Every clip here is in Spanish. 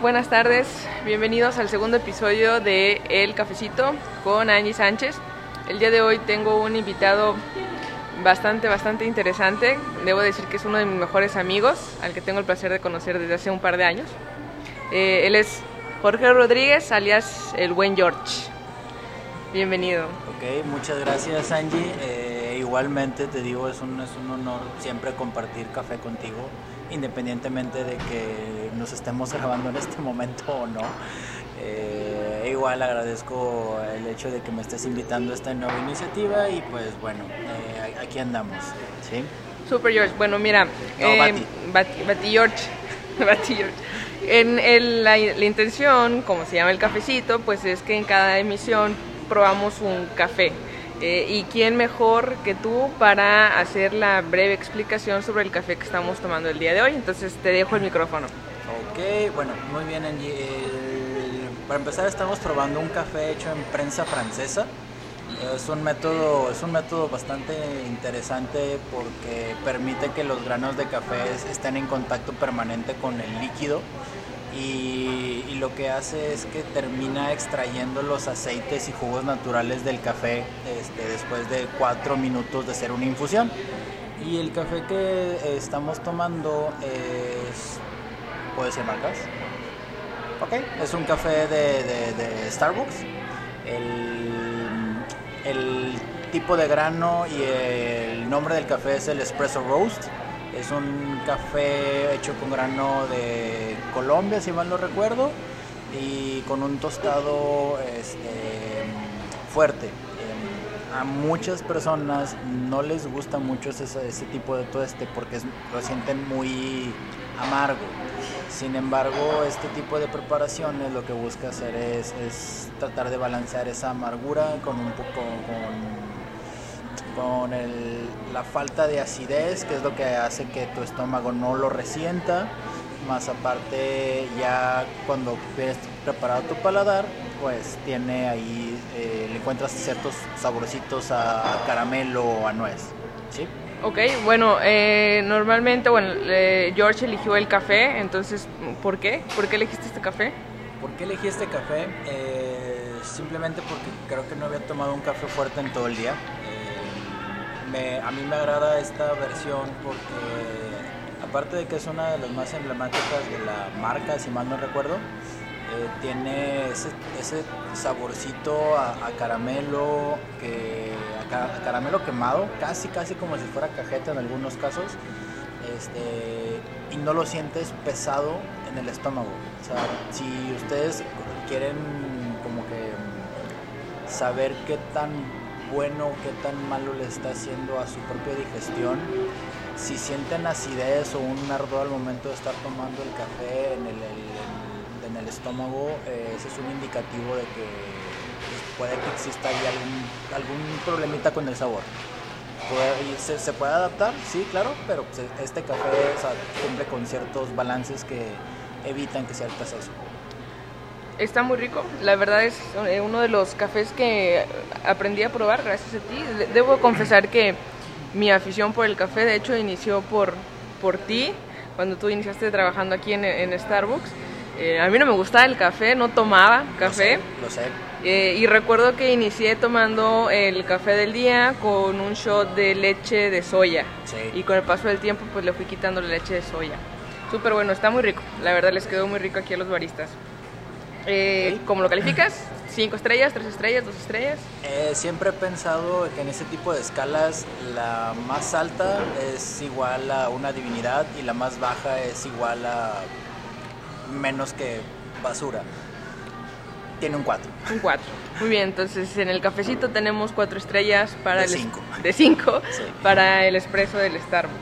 Buenas tardes. Bienvenidos al segundo episodio de El Cafecito con Angie Sánchez. El día de hoy tengo un invitado bastante, bastante interesante. Debo decir que es uno de mis mejores amigos, al que tengo el placer de conocer desde hace un par de años. Eh, él es Jorge Rodríguez, alias el buen George. Bienvenido. Ok, muchas gracias Angie. Eh, igualmente te digo, es un, es un honor siempre compartir café contigo, independientemente de que nos estemos grabando en este momento o no. Eh, igual agradezco el hecho de que me estés invitando a esta nueva iniciativa y pues bueno, eh, aquí andamos. ¿sí? Super George. Bueno, mira, No, eh, Bati. Bati- Bati George. Bati George. En el- la, la intención, como se llama el cafecito, pues es que en cada emisión probamos un café. Eh, ¿Y quién mejor que tú para hacer la breve explicación sobre el café que estamos tomando el día de hoy? Entonces te dejo el micrófono. Ok, bueno, muy bien Angie. Para empezar estamos probando un café hecho en prensa francesa. Es un método, es un método bastante interesante porque permite que los granos de café estén en contacto permanente con el líquido y, lo que hace es que termina extrayendo los aceites y jugos naturales del café este, después de cuatro minutos de hacer una infusión. Y el café que eh, estamos tomando es ¿Puedo decir marcas? Ok, es un café de, Starbucks. El tipo de grano y el nombre del café es el Espresso Roast. Es un café hecho con grano de Colombia, si mal no recuerdo, y con un tostado este, fuerte. Em, A muchas personas no les gusta mucho ese, tipo de tueste porque lo sienten muy amargo. Sin embargo, este tipo de preparaciones lo que busca hacer es, tratar de balancear esa amargura con un poco con el- la falta de acidez, que es lo que hace que tu estómago no lo resienta. Más aparte, ya cuando ves preparado tu paladar, pues tiene ahí, eh, le encuentras ciertos saborcitos a, a caramelo o a nuez. ¿sí? Ok, bueno, eh, normalmente, bueno, eh, George eligió el café, entonces, ¿por qué? ¿Por qué elegiste este café? ¿Por qué elegí este café? Eh, simplemente porque creo que no había tomado un café fuerte en todo el día. Me- a mí me agrada esta versión porque, aparte de que es una de las más emblemáticas de la marca, si mal no recuerdo, eh, tiene ese, saborcito a, caramelo, que, a, ca- a caramelo quemado, casi casi como si fuera cajeta en algunos casos. Este, y no lo sientes pesado en el estómago. Si ustedes quieren como que saber qué tan bueno, qué tan malo le está haciendo a su propia digestión, si sienten acidez o un ardor al momento de estar tomando el café en el, en el estómago, eh, ese es un indicativo de que pues, puede que exista ahí algún, algún problemita con el sabor. Se, puede adaptar, sí, claro, pero pues, este café o cumple con ciertos balances que evitan que sea el proceso. Está muy rico, la verdad es eh, uno de los cafés que aprendí a probar gracias a ti. De- Debo confesar que mi afición por el café, de hecho, inició por, por ti, cuando tú iniciaste trabajando aquí en, en Starbucks. Eh, a mí no me gustaba el café, no tomaba café. Lo sé. Eh, y recuerdo que inicié tomando el café del día con un shot de leche de soya. Sí. Y con el paso del tiempo pues le fui quitando la leche de soya. Súper bueno, está muy rico. La verdad les quedó muy rico aquí a los baristas. Eh, ¿Cómo lo calificas? ¿Cinco estrellas, tres estrellas, dos estrellas? Eh, siempre he pensado que en ese tipo de escalas la más alta es igual a una divinidad y la más baja es igual a menos que basura. Tiene un 4. Un 4. Muy bien, entonces en el cafecito tenemos cuatro estrellas para De el cinco. de cinco Sí. para el expreso del Starbucks.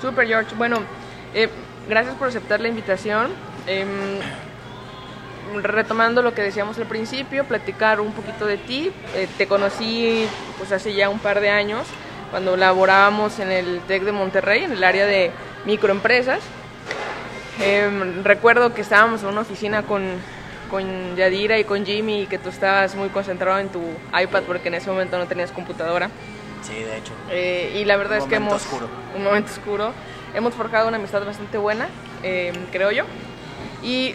Super George. Bueno, eh, gracias por aceptar la invitación. Em, retomando lo que decíamos al principio, platicar un poquito de ti. Eh, te conocí pues hace ya un par de años cuando laborábamos en el TEC de Monterrey, en el área de microempresas. Em, recuerdo que estábamos en una oficina con, con Yadira y con Jimmy y que tú estabas muy concentrado en tu iPad porque en ese momento no tenías computadora. Sí, de hecho. Eh, y la verdad Un es que momento hemos... oscuro. Un momento oscuro. Hemos forjado una amistad bastante buena, eh, creo yo. Y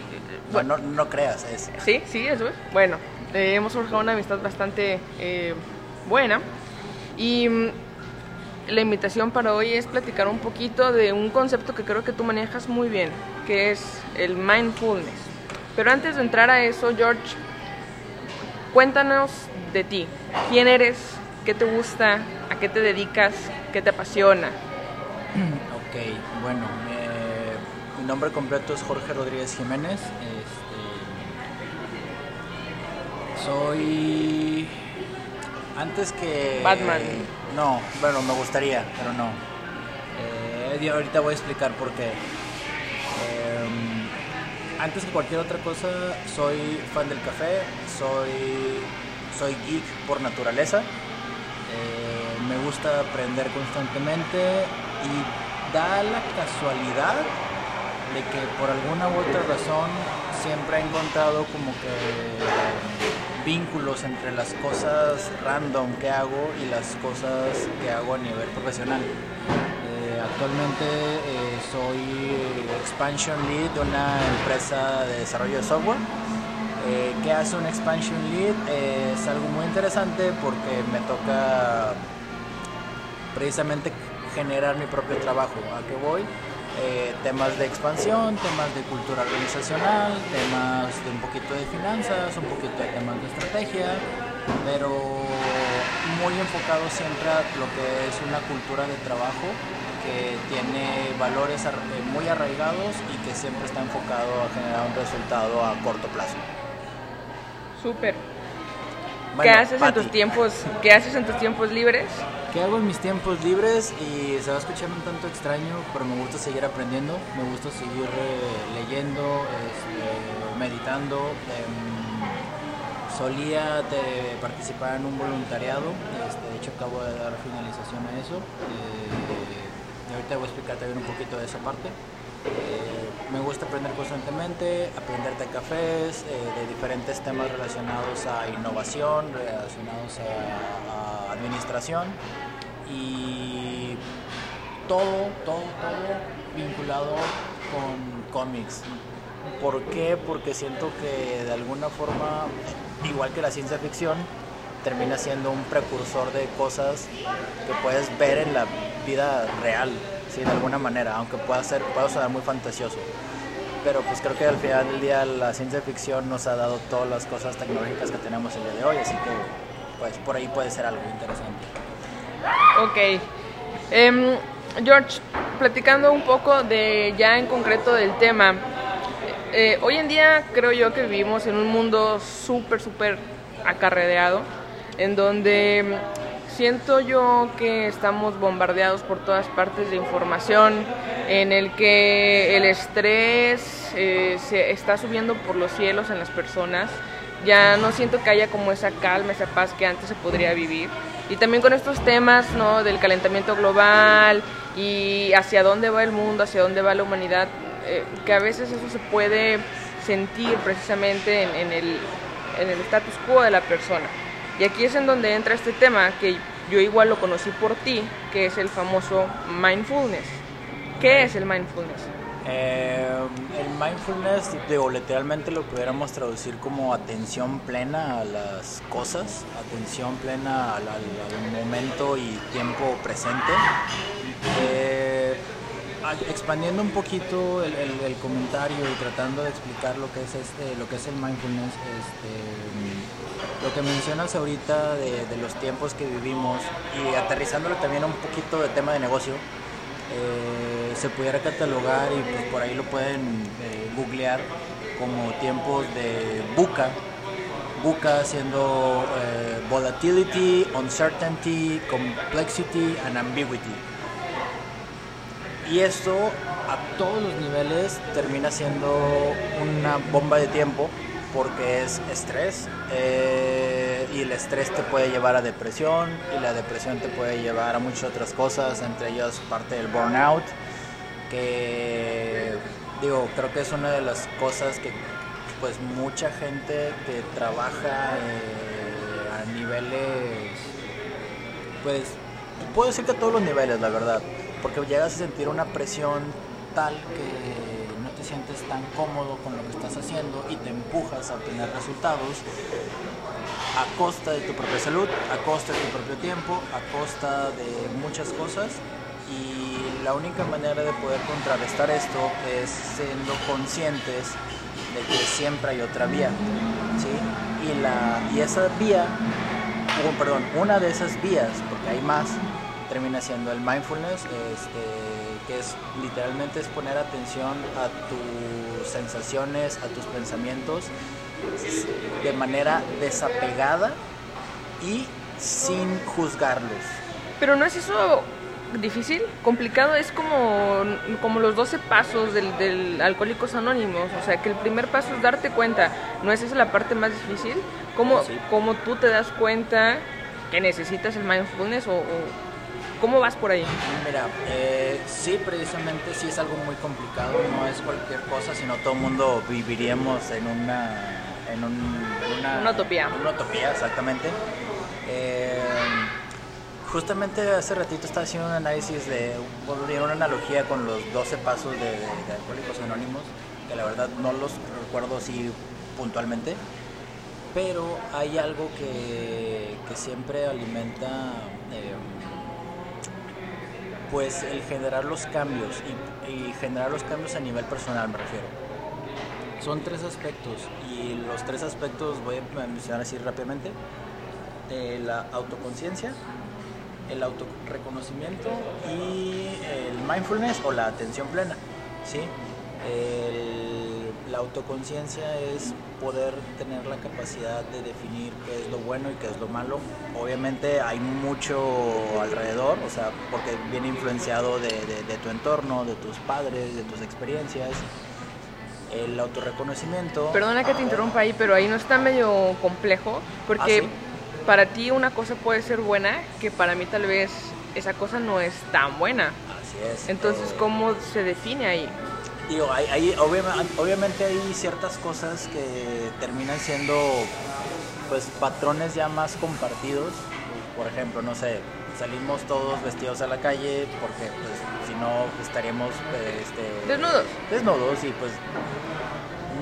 no, no, creas eso. Sí, sí, eso es. Bueno, eh, hemos forjado una amistad bastante eh, buena y mm, la invitación para hoy es platicar un poquito de un concepto que creo que tú manejas muy bien, que es el mindfulness. Pero antes de entrar a eso, George, cuéntanos de ti. ¿Quién eres? ¿Qué te gusta? ¿A qué te dedicas? ¿Qué te apasiona? Ok, bueno, mi nombre completo es Jorge Rodríguez Jiménez. Soy antes que... Batman. No, bueno, me gustaría, pero no. Eh, ahorita voy a explicar por qué. Em, antes que cualquier otra cosa, soy fan del café, soy, soy geek por naturaleza. Eh, me gusta aprender constantemente y da la casualidad de que por alguna u otra razón siempre he encontrado como que vínculos entre las cosas random que hago y las cosas que hago a nivel profesional. Eh, actualmente eh, soy Expansion Lead de una empresa de desarrollo de software. Eh, ¿Qué hace un Expansion Lead? es algo muy interesante porque me toca precisamente generar mi propio trabajo. ¿A qué voy? Eh, temas de expansión, temas de cultura organizacional, temas de un poquito de finanzas, un poquito de temas de estrategia, pero muy enfocado siempre a lo que es una cultura de trabajo que tiene valores eh, muy arraigados y que siempre está enfocado a generar un resultado a corto plazo. Súper. ¿Qué haces en tus tiempos? ¿Qué haces en tus tiempos libres? ¿Qué hago en mis tiempos libres? Y se va a escuchar un tanto extraño, pero me gusta seguir aprendiendo, me gusta seguir eh, leyendo, este, meditando. Em, solía participar en un voluntariado, este, de hecho acabo de dar finalización a eso. Eh, y ahorita voy a explicar también un poquito de esa parte. Eh, me gusta aprender constantemente, aprender de cafés, eh, de diferentes temas relacionados a innovación, relacionados a, administración y todo, todo, todo vinculado con cómics. ¿Por qué? Porque siento que de alguna forma, igual que la ciencia ficción, termina siendo un precursor de cosas que puedes ver en la vida real de alguna manera, aunque pueda ser, pueda sonar muy fantasioso. Pero pues creo que al final del día la ciencia ficción nos ha dado todas las cosas tecnológicas que tenemos el día de hoy, así que pues por ahí puede ser algo interesante. Ok. Em, George, platicando un poco de ya en concreto del tema, eh, hoy en día creo yo que vivimos en un mundo súper, súper acarreado, en donde siento yo que estamos bombardeados por todas partes de información, en el que el estrés eh, se está subiendo por los cielos en las personas. Ya no siento que haya como esa calma, esa paz que antes se podría vivir. Y también con estos temas ¿no? del calentamiento global y hacia dónde va el mundo, hacia dónde va la humanidad, eh, que a veces eso se puede sentir precisamente en, en el status quo de la persona. Y aquí es en donde entra este tema que yo igual lo conocí por ti, que es el famoso mindfulness. ¿Qué es el mindfulness? Eh, el mindfulness, digo, literalmente lo pudiéramos traducir como atención plena a las cosas, atención plena al, momento y tiempo presente. Eh, expandiendo un poquito el, comentario y tratando de explicar lo que es, este, lo que es el mindfulness, este, lo que mencionas ahorita de, los tiempos que vivimos y aterrizándolo también un poquito de tema de negocio, eh, se pudiera catalogar y pues por ahí lo pueden eh, googlear como tiempos de buca, buca siendo eh, volatility, uncertainty, complexity and ambiguity. Y esto a todos los niveles termina siendo una bomba de tiempo porque es estrés eh, y el estrés te puede llevar a depresión y la depresión te puede llevar a muchas otras cosas, entre ellas parte del burnout, que digo, creo que es una de las cosas que pues mucha gente que trabaja eh, a niveles, pues puedo decir que a todos los niveles, la verdad porque llegas a sentir una presión tal que te sientes tan cómodo con lo que estás haciendo y te empujas a obtener resultados a costa de tu propia salud, a costa de tu propio tiempo, a costa de muchas cosas y la única manera de poder contrarrestar esto es siendo conscientes de que siempre hay otra vía, ¿sí? Y, la, y esa vía, perdón, una de esas vías, porque hay más, termina siendo el mindfulness, este, que es literalmente es poner atención a tus sensaciones, a tus pensamientos de manera desapegada y sin juzgarlos. Pero no es eso difícil, complicado, es como, como los 12 pasos del, del Alcohólicos Anónimos, o sea que el primer paso es darte cuenta, ¿no es esa la parte más difícil? ¿Cómo, cómo tú te das cuenta que necesitas el mindfulness o ¿Cómo vas por ahí? Mira, eh, sí, precisamente sí es algo muy complicado, no es cualquier cosa, sino todo el mundo viviríamos en una... En una, utopía. Una utopía, exactamente. Eh, justamente hace ratito estaba haciendo un análisis de, una analogía con los 12 pasos de, de, Alcohólicos Anónimos, que la verdad no los recuerdo así puntualmente, pero hay algo que, que siempre alimenta... Eh, pues el generar los cambios y, generar los cambios a nivel personal me refiero. Son tres aspectos y los tres aspectos voy a mencionar así rápidamente. Eh, la autoconciencia, el autorreconocimiento y el mindfulness o la atención plena. ¿sí? La autoconciencia es poder tener la capacidad de definir qué es lo bueno y qué es lo malo. Obviamente hay mucho alrededor, o sea, porque viene influenciado de, tu entorno, de tus padres, de tus experiencias. El autorreconocimiento. Perdona que te interrumpa ahí, pero ahí no está medio complejo, porque ¿Ah, para ti una cosa puede ser buena, que para mí tal vez esa cosa no es tan buena. Así es. Entonces, ¿cómo se define ahí? Digo, hay, obviamente, hay ciertas cosas que terminan siendo pues patrones ya más compartidos. Por ejemplo, no sé, salimos todos vestidos a la calle porque pues, si no estaríamos este, desnudos. Desnudos y pues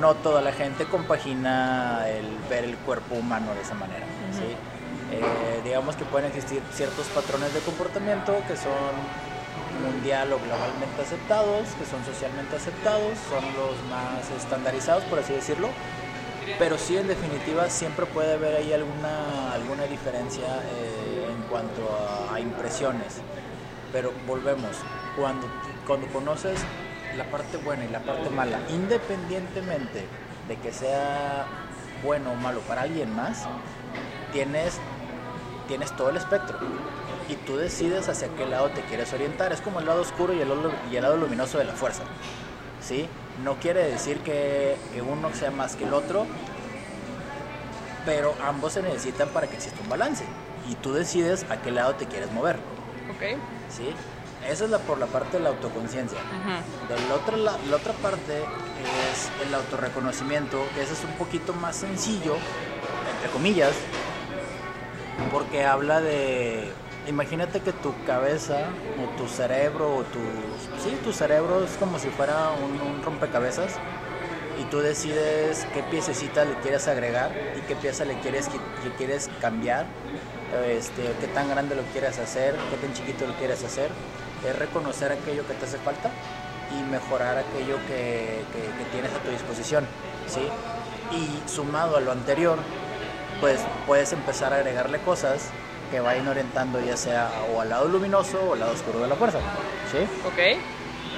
no toda la gente compagina el ver el cuerpo humano de esa manera. Eh, digamos que pueden existir ciertos patrones de comportamiento que son mundial o globalmente aceptados, que son socialmente aceptados, son los más estandarizados, por así decirlo. Pero sí, en definitiva, siempre puede haber ahí alguna, alguna diferencia eh, en cuanto a, impresiones. Pero volvemos, cuando, cuando conoces la parte buena y la parte mala, independientemente de que sea bueno o malo para alguien más, tienes, tienes todo el espectro y tú decides hacia qué lado te quieres orientar. Es como el lado oscuro y el, y el lado luminoso de la fuerza. ¿sí? No quiere decir que, uno sea más que el otro, pero ambos se necesitan para que exista un balance. Y tú decides a qué lado te quieres mover. Ok. ¿Sí? Esa es la, por la parte de la autoconciencia. De la, la otra parte es el autorreconocimiento, que ese es un poquito más sencillo, entre comillas, porque habla de imagínate que tu cabeza o tu cerebro o tu sí tu cerebro es como si fuera un, rompecabezas y tú decides qué piececita le quieres agregar y qué pieza le quieres que, quieres cambiar este qué tan grande lo quieres hacer qué tan chiquito lo quieres hacer es reconocer aquello que te hace falta y mejorar aquello que, que tienes a tu disposición sí y sumado a lo anterior pues puedes empezar a agregarle cosas que vayan orientando ya sea o al lado luminoso o al lado oscuro de la fuerza. ¿Sí? Ok.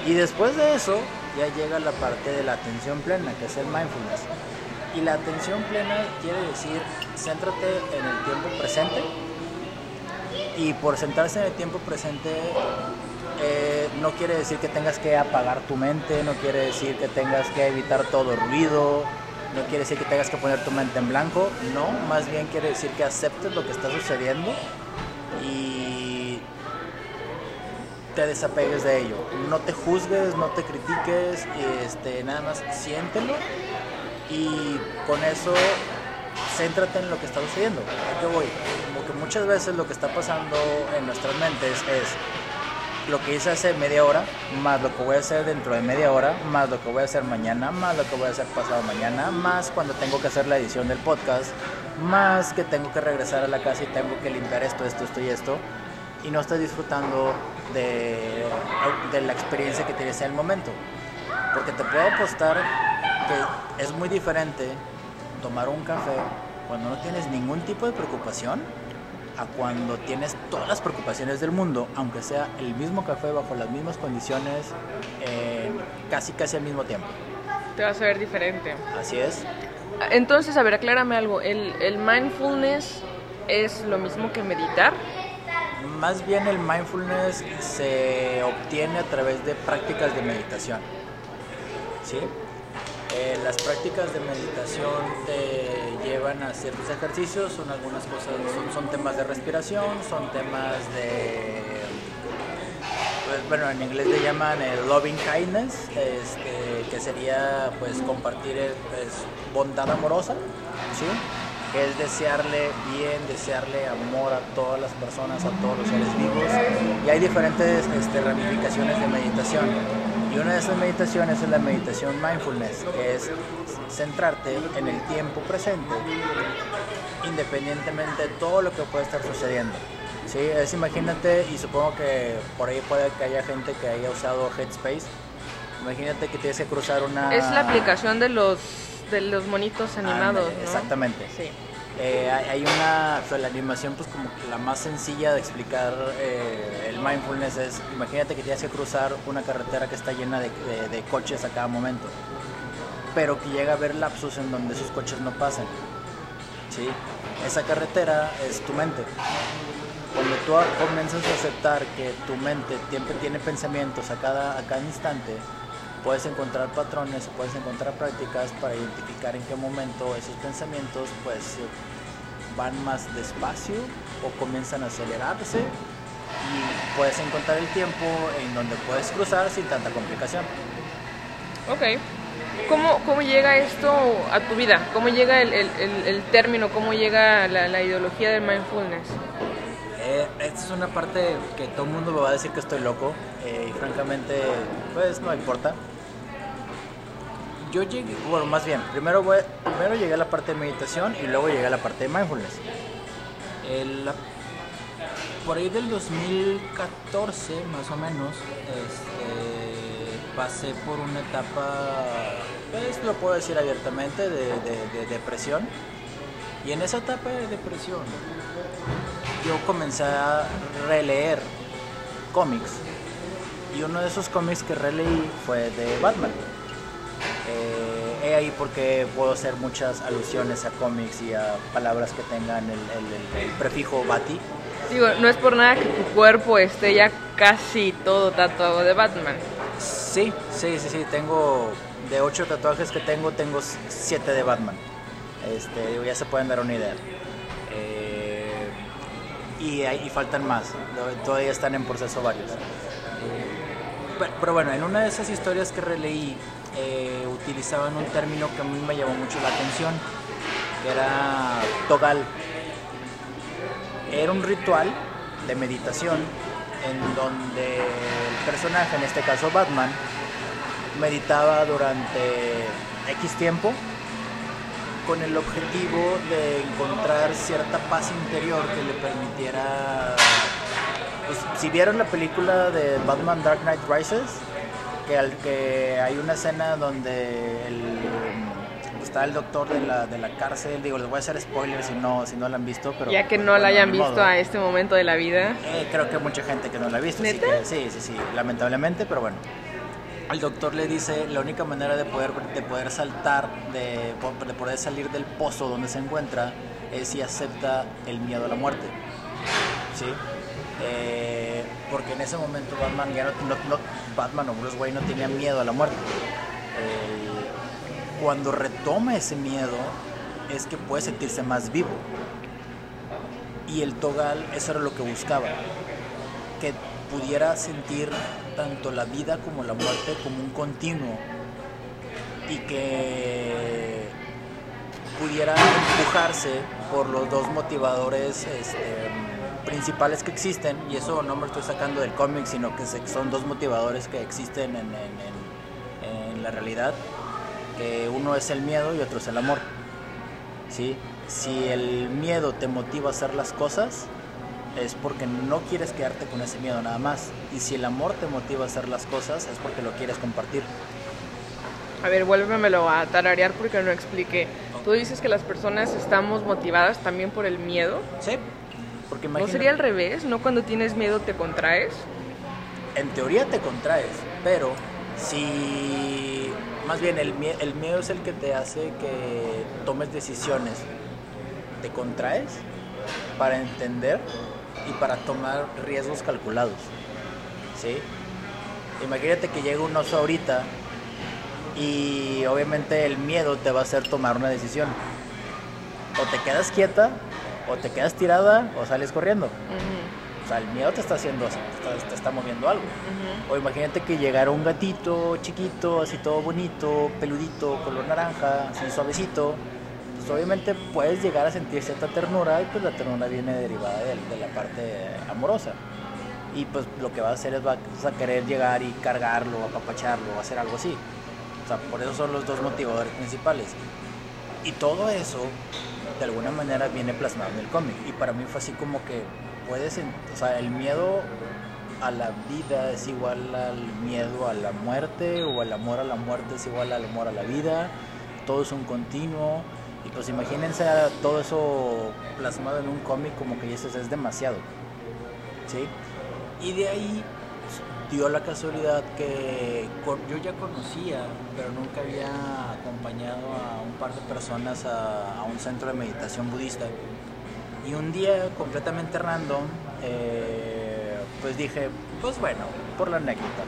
Y después de eso ya llega la parte de la atención plena, que es el mindfulness. Y la atención plena quiere decir, céntrate en el tiempo presente. Y por centrarse en el tiempo presente eh, no quiere decir que tengas que apagar tu mente, no quiere decir que tengas que evitar todo ruido, no quiere decir que tengas que poner tu mente en blanco, no, más bien quiere decir que aceptes lo que está sucediendo y te desapegues de ello. No te juzgues, no te critiques, este, nada más siéntelo y con eso céntrate en lo que está sucediendo. ¿A qué voy? Como que muchas veces lo que está pasando en nuestras mentes es lo que hice hace media hora, más lo que voy a hacer dentro de media hora, más lo que voy a hacer mañana, más lo que voy a hacer pasado mañana, más cuando tengo que hacer la edición del podcast, más que tengo que regresar a la casa y tengo que limpiar esto, esto, esto y esto, y no estoy disfrutando de, de la experiencia que tienes en el momento. Porque te puedo apostar que es muy diferente tomar un café cuando no tienes ningún tipo de preocupación a cuando tienes todas las preocupaciones del mundo, aunque sea el mismo café bajo las mismas condiciones, eh, casi casi al mismo tiempo. Te vas a ver diferente. Así es. Entonces, a ver, aclárame algo. ¿El, el mindfulness es lo mismo que meditar? Más bien el mindfulness se obtiene a través de prácticas de meditación. ¿Sí? Eh, las prácticas de meditación te llevan a ciertos ejercicios, son algunas cosas, son, temas de respiración, son temas de, pues, bueno, en inglés le llaman loving kindness, este, que sería pues compartir pues, bondad amorosa, ¿sí? que es desearle bien, desearle amor a todas las personas, a todos los seres vivos. Y hay diferentes este, ramificaciones de meditación. Y una de esas meditaciones es la meditación mindfulness, que es centrarte en el tiempo presente, independientemente de todo lo que pueda estar sucediendo. Sí, es imagínate, y supongo que por ahí puede que haya gente que haya usado Headspace. Imagínate que tienes que cruzar una. Es la aplicación de los de los monitos animados. Exactamente. Sí. Eh, hay una, la animación pues como la más sencilla de explicar eh, el mindfulness es, imagínate que tienes que cruzar una carretera que está llena de, coches a cada momento, pero que llega a haber lapsos en donde esos coches no pasan. ¿sí? Esa carretera es tu mente. Cuando tú comienzas a aceptar que tu mente siempre tiene pensamientos a cada, a cada instante, puedes encontrar patrones, puedes encontrar prácticas para identificar en qué momento esos pensamientos pues van más despacio o comienzan a acelerarse y puedes encontrar el tiempo en donde puedes cruzar sin tanta complicación. Ok. ¿Cómo, cómo llega esto a tu vida? ¿Cómo llega el, el, el, término? ¿Cómo llega la, la, ideología del mindfulness? Eh, esta es una parte que todo el mundo me va a decir que estoy loco eh, y francamente pues no importa yo llegué, bueno, más bien, primero, primero llegué a la parte de meditación y luego llegué a la parte de mindfulness. Por ahí del 2014, más o menos, este, pasé por una etapa, pues lo puedo decir abiertamente, de, de depresión. Y en esa etapa de depresión, yo comencé a releer cómics. Y uno de esos cómics que releí fue de Batman. Eh, he ahí porque puedo hacer muchas alusiones a cómics y a palabras que tengan el, prefijo Bati. Digo, no es por nada que tu cuerpo esté ya casi todo tatuado de Batman. Sí, sí, sí, sí. Tengo de ocho tatuajes que tengo, tengo siete de Batman. Este, ya se pueden dar una idea. Eh, y, y, faltan más. Todavía están en proceso varios. Pero, pero bueno, en una de esas historias que releí eh, utilizaban un término que a mí me llamó mucho la atención, que era togal. Era un ritual de meditación en donde el personaje, en este caso Batman, meditaba durante X tiempo con el objetivo de encontrar cierta paz interior que le permitiera... Pues, si vieron la película de Batman Dark Knight Rises, que, al, que hay una escena donde está el doctor de la, de la cárcel, digo, les voy a hacer spoilers si no, si no la han visto, pero... Ya que no la hayan visto a este momento de la vida. Eh, creo que mucha gente que no la ha visto, sí, sí, sí, lamentablemente, pero bueno. El doctor le dice, la única manera de poder, de poder saltar, de, de poder salir del pozo donde se encuentra, es si acepta el miedo a la muerte. ¿Sí? Eh, porque en ese momento Batman ya no, Batman o Bruce Wayne no tenía miedo a la muerte. Cuando retoma ese miedo es que puede sentirse más vivo. Y el Togal eso era lo que buscaba, que pudiera sentir tanto la vida como la muerte como un continuo y que pudiera empujarse por los dos motivadores este, principales que existen, y eso no me lo estoy sacando del cómic, sino que son dos motivadores que existen en, en, la realidad, que uno es el miedo y otro es el amor. ¿sí? Si el miedo te motiva a hacer las cosas, es porque no quieres quedarte con ese miedo nada más. Y si el amor te motiva a hacer las cosas, es porque lo quieres compartir. A ver, vuélvemelo a tararear porque no expliqué. Tú dices que las personas estamos motivadas también por el miedo. Sí, porque ¿No sería al revés? ¿No cuando tienes miedo te contraes? En teoría te contraes, pero si... Más bien el, el miedo es el que te hace que tomes decisiones. Te contraes para entender y para tomar riesgos calculados. ¿Sí? Imagínate que llega un oso ahorita y obviamente el miedo te va a hacer tomar una decisión. O te quedas quieta, o te quedas tirada, o sales corriendo. O sea, el miedo te está haciendo, te está, moviendo algo. O imagínate que llegara un gatito chiquito, así todo bonito, peludito, color naranja, así suavecito. Pues obviamente puedes llegar a sentir cierta ternura y pues la ternura viene derivada de, de la parte amorosa. Y pues lo que vas a hacer es vas a querer llegar y cargarlo, apapacharlo, hacer algo así. O sea, por eso son los dos motivadores principales. Y todo eso, de alguna manera, viene plasmado en el cómic. Y para mí fue así como que puedes, o sea, el miedo a la vida es igual al miedo a la muerte, o el amor a la muerte es igual al amor a la vida. Todo es un continuo. Y pues imagínense todo eso plasmado en un cómic como que es demasiado. ¿Sí? Y de ahí dio la casualidad que yo ya conocía, pero nunca había acompañado a un par de personas a, un centro de meditación budista. Y un día completamente random, eh, pues dije, pues bueno, por la anécdota.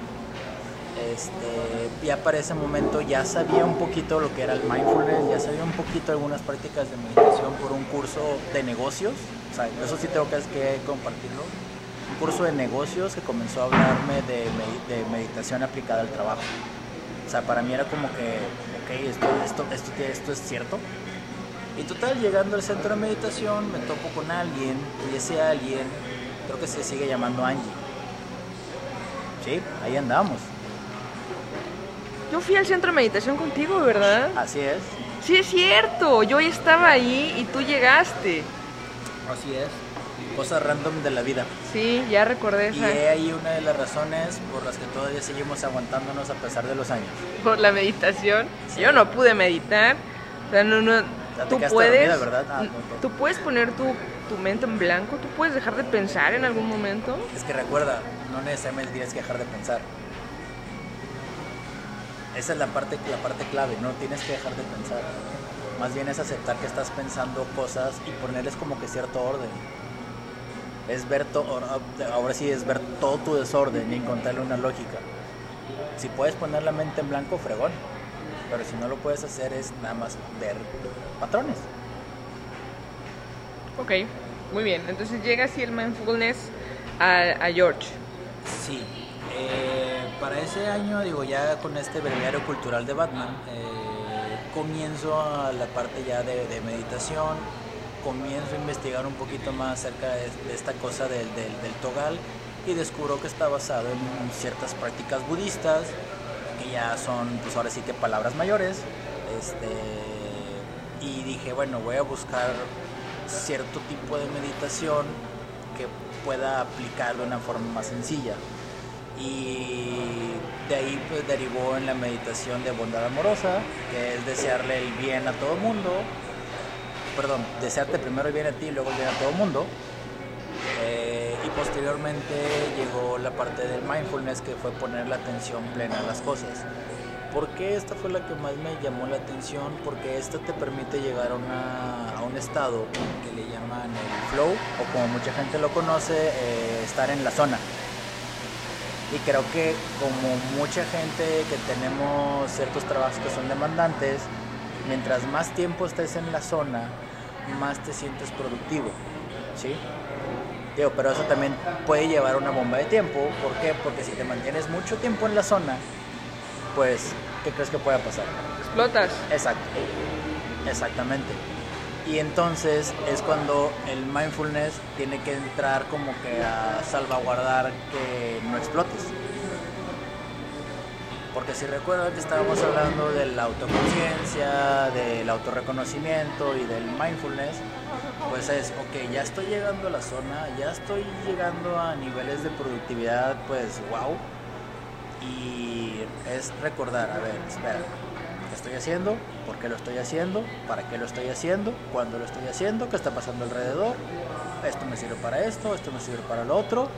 Este, ya para ese momento ya sabía un poquito lo que era el mindfulness, ya sabía un poquito algunas prácticas de meditación por un curso de negocios, o sea, eso sí tengo que compartirlo curso de negocios que comenzó a hablarme de, meditación aplicada al trabajo. O sea, para mí era como que, ok, esto, esto, esto, esto es cierto. Y total, llegando al centro de meditación, me topo con alguien, y ese alguien, creo que se sigue llamando Angie. Sí, ahí andamos. Yo fui al centro de meditación contigo, ¿verdad? Así es. Sí, es cierto. Yo estaba ahí y tú llegaste. Así es cosas random de la vida. Sí, ya recordé esa. Y he ahí una de las razones por las que todavía seguimos aguantándonos a pesar de los años. Por la meditación. Yo no pude meditar. O sea, no, no. Tú puedes, ah, tú puedes poner tu, tu mente en blanco, tú puedes dejar de pensar en algún momento. Es que recuerda, no necesariamente tienes que dejar de pensar. Esa es la parte, la parte clave, no tienes que dejar de pensar. Más bien es aceptar que estás pensando cosas y ponerles como que cierto orden es ver todo, ahora sí es ver todo tu desorden y encontrarle una lógica. Si puedes poner la mente en blanco, fregón. Pero si no lo puedes hacer es nada más ver patrones. Ok, muy bien. Entonces llega así el mindfulness a, George. Sí. Eh, para ese año, digo, ya con este breviario cultural de Batman, eh, comienzo a la parte ya de, de meditación comienzo a investigar un poquito más acerca de, esta cosa del, togal y descubro que está basado en ciertas prácticas budistas que ya son pues ahora sí que palabras mayores este, y dije bueno voy a buscar cierto tipo de meditación que pueda aplicar de una forma más sencilla y de ahí pues derivó en la meditación de bondad amorosa que es desearle el bien a todo mundo perdón, desearte primero bien a ti y luego bien a todo el mundo. Eh, y posteriormente llegó la parte del mindfulness que fue poner la atención plena en las cosas. ¿Por qué esta fue la que más me llamó la atención? Porque esta te permite llegar a, un estado que le llaman el flow, o como mucha gente lo conoce, eh, estar en la zona. Y creo que como mucha gente que tenemos ciertos trabajos que son demandantes, mientras más tiempo estés en la zona, más te sientes productivo, ¿sí? Digo, pero eso también puede llevar una bomba de tiempo. ¿Por qué? Porque si te mantienes mucho tiempo en la zona, pues, ¿qué crees que pueda pasar? Explotas. Exacto. Exactamente. Y entonces es cuando el mindfulness tiene que entrar como que a salvaguardar que no explotes. Porque si recuerdan que estábamos hablando de la autoconciencia, del autorreconocimiento y del mindfulness, pues es, ok, ya estoy llegando a la zona, ya estoy llegando a niveles de productividad, pues wow. Y es recordar, a ver, espera, ¿qué estoy haciendo? ¿Por qué lo estoy haciendo? ¿Para qué lo estoy haciendo? ¿Cuándo lo estoy haciendo? ¿Qué está pasando alrededor? Esto me sirve para esto, esto me sirve para lo otro.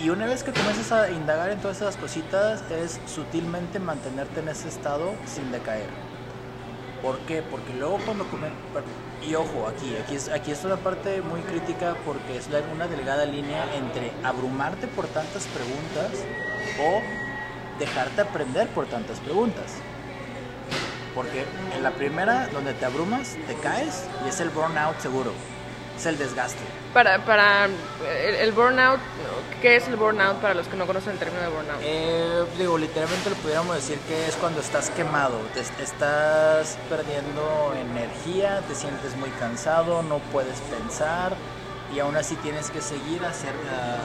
Y una vez que comienzas a indagar en todas esas cositas, es sutilmente mantenerte en ese estado sin decaer. ¿Por qué? Porque luego cuando comen... Y ojo, aquí, aquí es, aquí es una parte muy crítica porque es una delgada línea entre abrumarte por tantas preguntas o dejarte aprender por tantas preguntas. Porque en la primera, donde te abrumas, te caes y es el burnout seguro es el desgaste. Para, para el, burnout, ¿qué es el burnout para los que no conocen el término de burnout? Eh, digo, literalmente lo pudiéramos decir que es cuando estás quemado, te, estás perdiendo energía, te sientes muy cansado, no puedes pensar y aún así tienes que seguir hacer,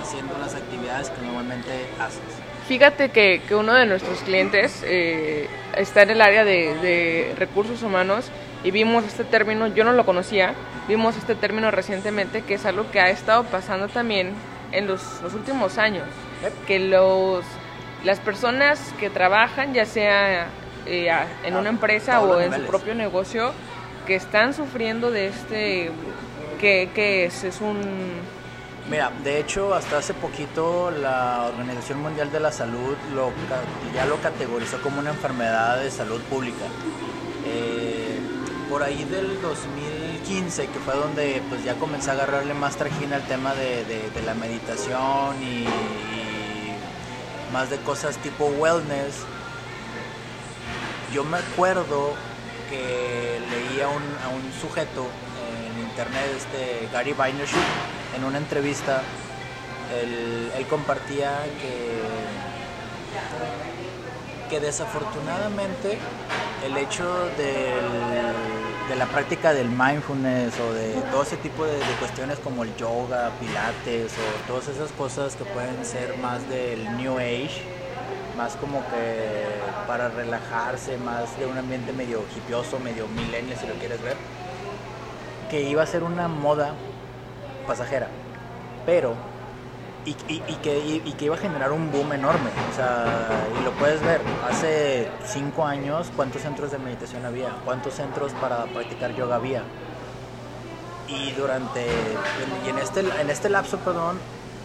haciendo las actividades que normalmente haces. Fíjate que, que uno de nuestros clientes eh, está en el área de, de recursos humanos y vimos este término, yo no lo conocía, vimos este término recientemente que es algo que ha estado pasando también en los, últimos años, que los, las personas que trabajan, ya sea eh, en una empresa o en su propio negocio, que están sufriendo de este, que, es, es un... Mira, de hecho, hasta hace poquito la Organización Mundial de la Salud lo, ya lo categorizó como una enfermedad de salud pública. Eh, por ahí del 2015, que fue donde pues ya comencé a agarrarle más trajina al tema de, la meditación y, más de cosas tipo wellness, yo me acuerdo que leía a un sujeto en internet, este Gary Vaynerchuk, en una entrevista, él compartía que, que desafortunadamente el hecho del de la práctica del mindfulness o de todo ese tipo de, cuestiones como el yoga, pilates o todas esas cosas que pueden ser más del new age, más como que para relajarse, más de un ambiente medio hipioso, medio millennial si lo quieres ver, que iba a ser una moda pasajera, pero y, que, iba a generar un boom enorme. O sea, y lo puedes ver, hace cinco años, ¿cuántos centros de meditación había? ¿Cuántos centros para practicar yoga había? Y durante, y en este, en este lapso, perdón,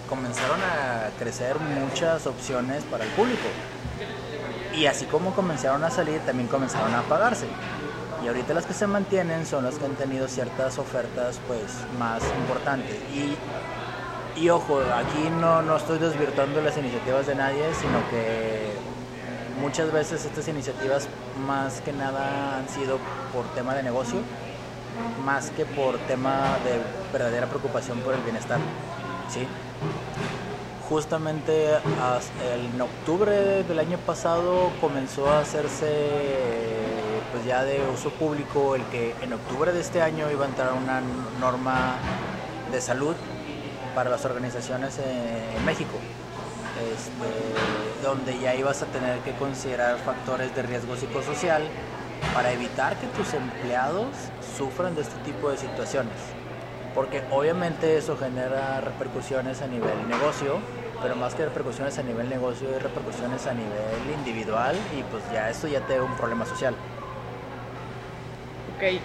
comenzaron a crecer muchas opciones para el público. Y así como comenzaron a salir, también comenzaron a apagarse. Y ahorita las que se mantienen son las que han tenido ciertas ofertas pues más importantes. Y y ojo, aquí no, no estoy desvirtuando las iniciativas de nadie, sino que muchas veces estas iniciativas más que nada han sido por tema de negocio, más que por tema de verdadera preocupación por el bienestar. ¿sí? Justamente en octubre del año pasado comenzó a hacerse pues ya de uso público el que en octubre de este año iba a entrar una norma de salud para las organizaciones en México, este, donde ya ibas a tener que considerar factores de riesgo psicosocial para evitar que tus empleados sufran de este tipo de situaciones. Porque obviamente eso genera repercusiones a nivel negocio, pero más que repercusiones a nivel negocio, hay repercusiones a nivel individual y pues ya esto ya te da un problema social. Ok.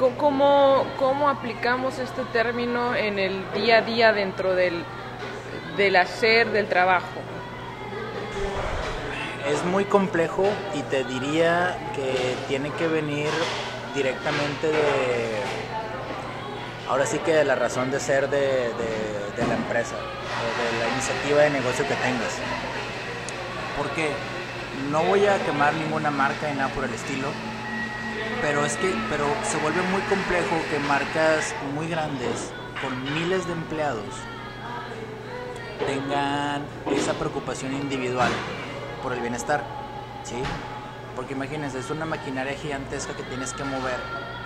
¿Cómo, ¿Cómo aplicamos este término en el día a día dentro del, del hacer del trabajo? Es muy complejo y te diría que tiene que venir directamente de, ahora sí que de la razón de ser de, de, la empresa, de la iniciativa de negocio que tengas. Porque no voy a quemar ninguna marca ni nada por el estilo, pero es que pero se vuelve muy complejo que marcas muy grandes con miles de empleados tengan esa preocupación individual por el bienestar, ¿sí? Porque imagínense, es una maquinaria gigantesca que tienes que mover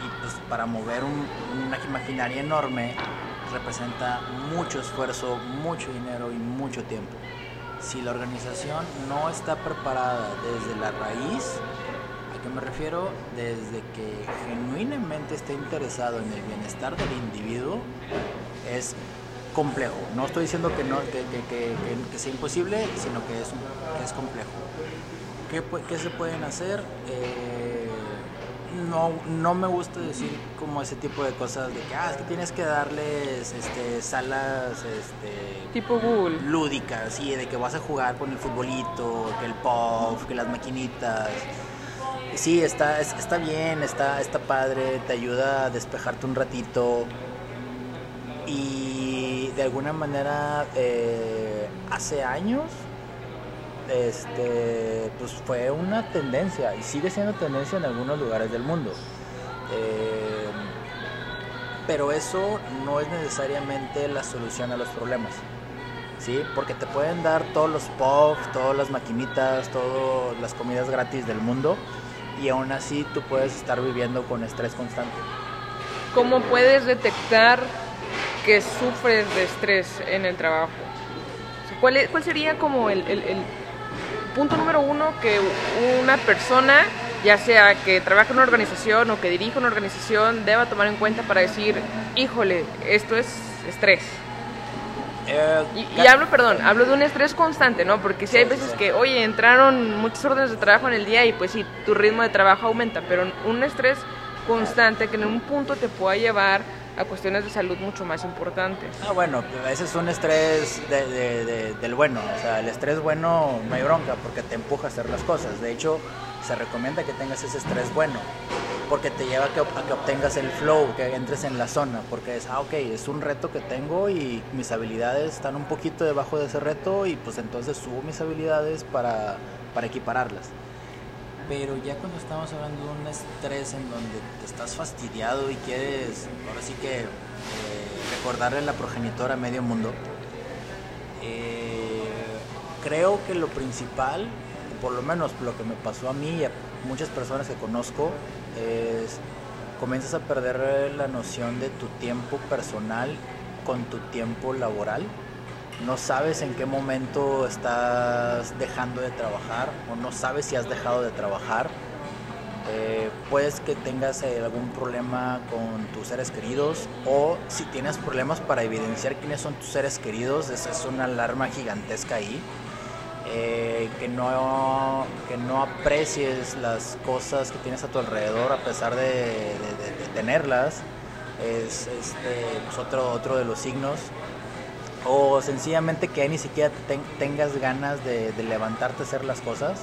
y pues para mover una maquinaria enorme representa mucho esfuerzo, mucho dinero y mucho tiempo. Si la organización no está preparada desde la raíz, ¿a qué me refiero? Desde que genuinamente esté interesado en el bienestar del individuo, es complejo. No estoy diciendo que, no, que, sea imposible, sino que es, es complejo. ¿Qué, ¿Qué, se pueden hacer? Eh, no, no me gusta decir como ese tipo de cosas de que, ah, es que tienes que darles este, salas este, tipo Google. lúdicas, y de que vas a jugar con el futbolito, que el pop, que las maquinitas. Sí, está, está bien, está, está padre, te ayuda a despejarte un ratito. Y de alguna manera, eh, hace años, este, pues fue una tendencia y sigue siendo tendencia en algunos lugares del mundo. Eh, pero eso no es necesariamente la solución a los problemas. ¿sí? Porque te pueden dar todos los puffs, todas las maquinitas, todas las comidas gratis del mundo y aún así tú puedes estar viviendo con estrés constante. ¿Cómo puedes detectar que sufres de estrés en el trabajo? ¿Cuál, sería como el punto número uno que una persona, ya sea que trabaja en una organización o que dirige una organización, deba tomar en cuenta para decir, híjole, esto es estrés. Eh, y, hablo, perdón, hablo de un estrés constante, ¿no? Porque si hay veces que, oye, entraron muchas órdenes de trabajo en el día y pues sí, tu ritmo de trabajo aumenta, pero un estrés constante que en un punto te pueda llevar a cuestiones de salud mucho más importantes. Ah, bueno, ese es un estrés de, del bueno, o sea, el estrés bueno no hay bronca porque te empuja a hacer las cosas. De hecho, se recomienda que tengas ese estrés bueno porque te lleva a que, a que obtengas el flow, que entres en la zona, porque es, ah, ok, es un reto que tengo y mis habilidades están un poquito debajo de ese reto y pues entonces subo mis habilidades para, para equipararlas. Pero ya cuando estamos hablando de un estrés en donde te estás fastidiado y quieres, ahora sí que eh, recordarle la progenitora a medio mundo, eh, creo que lo principal, por lo menos lo que me pasó a mí y a muchas personas que conozco, es comienzas a perder la noción de tu tiempo personal con tu tiempo laboral no sabes en qué momento estás dejando de trabajar o no sabes si has dejado de trabajar. Eh, puedes que tengas eh, algún problema con tus seres queridos o si tienes problemas para evidenciar quiénes son tus seres queridos, esa es una alarma gigantesca ahí. Eh, que, no, que no aprecies las cosas que tienes a tu alrededor a pesar de, tenerlas, es este, pues, otro, otro de los signos o sencillamente que ni siquiera tengas ganas de, levantarte a hacer las cosas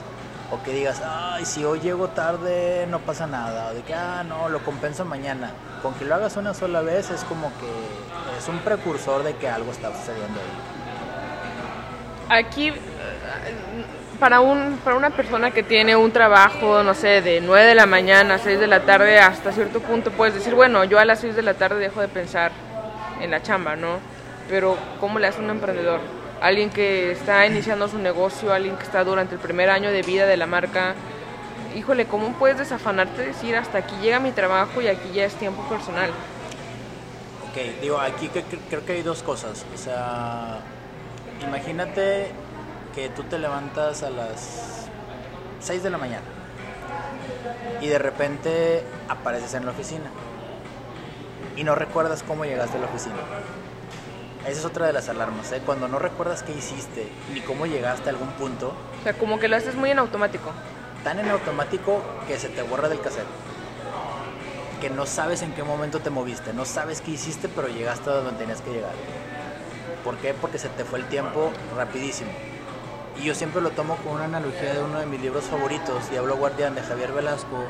o que digas, ay, si hoy llego tarde no pasa nada, o de que, ah, no, lo compenso mañana. Con que lo hagas una sola vez es como que es un precursor de que algo está sucediendo ahí. Aquí, para, un, para una persona que tiene un trabajo, no sé, de 9 de la mañana a 6 de la tarde, hasta cierto punto puedes decir, bueno, yo a las 6 de la tarde dejo de pensar en la chamba, ¿no? pero ¿cómo le hace un emprendedor? Alguien que está iniciando su negocio, alguien que está durante el primer año de vida de la marca. Híjole, ¿cómo puedes desafanarte y decir hasta aquí llega mi trabajo y aquí ya es tiempo personal? Ok, digo, aquí creo que hay dos cosas. O sea, imagínate que tú te levantas a las 6 de la mañana y de repente apareces en la oficina y no recuerdas cómo llegaste a la oficina. Esa es otra de las alarmas, ¿eh? Cuando no recuerdas qué hiciste ni cómo llegaste a algún punto. O sea, como que lo haces muy en automático. Tan en automático que se te borra del cassette. Que no sabes en qué momento te moviste, no sabes qué hiciste, pero llegaste a donde tenías que llegar. ¿Por qué? Porque se te fue el tiempo rapidísimo. Y yo siempre lo tomo con una analogía de uno de mis libros favoritos, Diablo Guardián de Javier Velasco,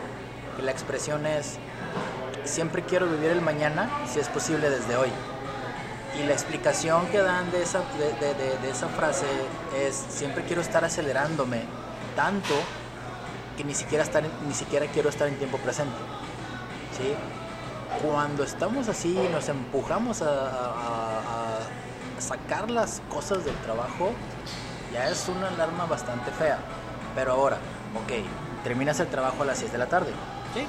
que la expresión es, siempre quiero vivir el mañana, si es posible desde hoy. Y la explicación que dan de esa, de, esa frase es, siempre quiero estar acelerándome tanto que ni siquiera, estar, ni siquiera quiero estar en tiempo presente. ¿sí? Cuando estamos así nos empujamos a, sacar las cosas del trabajo, ya es una alarma bastante fea. Pero ahora, ok, terminas el trabajo a las 6 de la tarde. ¿sí?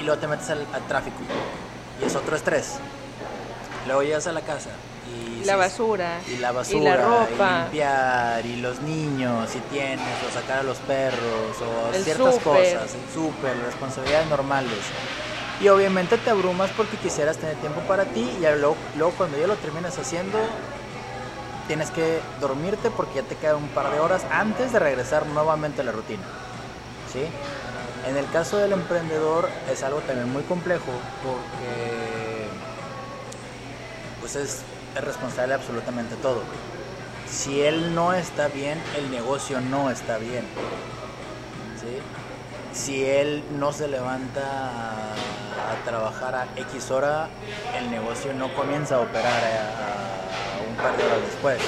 y luego te metes al, al tráfico y es otro estrés. Luego llegas a la casa y La basura. y la basura Y la ropa. y limpiar y los niños si tienes o sacar a los perros o El ciertas súper. cosas el súper responsabilidades normales y obviamente te abrumas porque quisieras tener tiempo para ti y luego, luego cuando ya lo terminas haciendo tienes que dormirte porque ya te quedan un par de horas antes de regresar nuevamente a la rutina ¿sí? en el caso del emprendedor es algo también muy complejo porque pues es, es responsable de absolutamente todo. Si él no está bien, el negocio no está bien. ¿sí? Si él no se levanta a, trabajar a X hora, el negocio no comienza a operar a, a un par de horas después.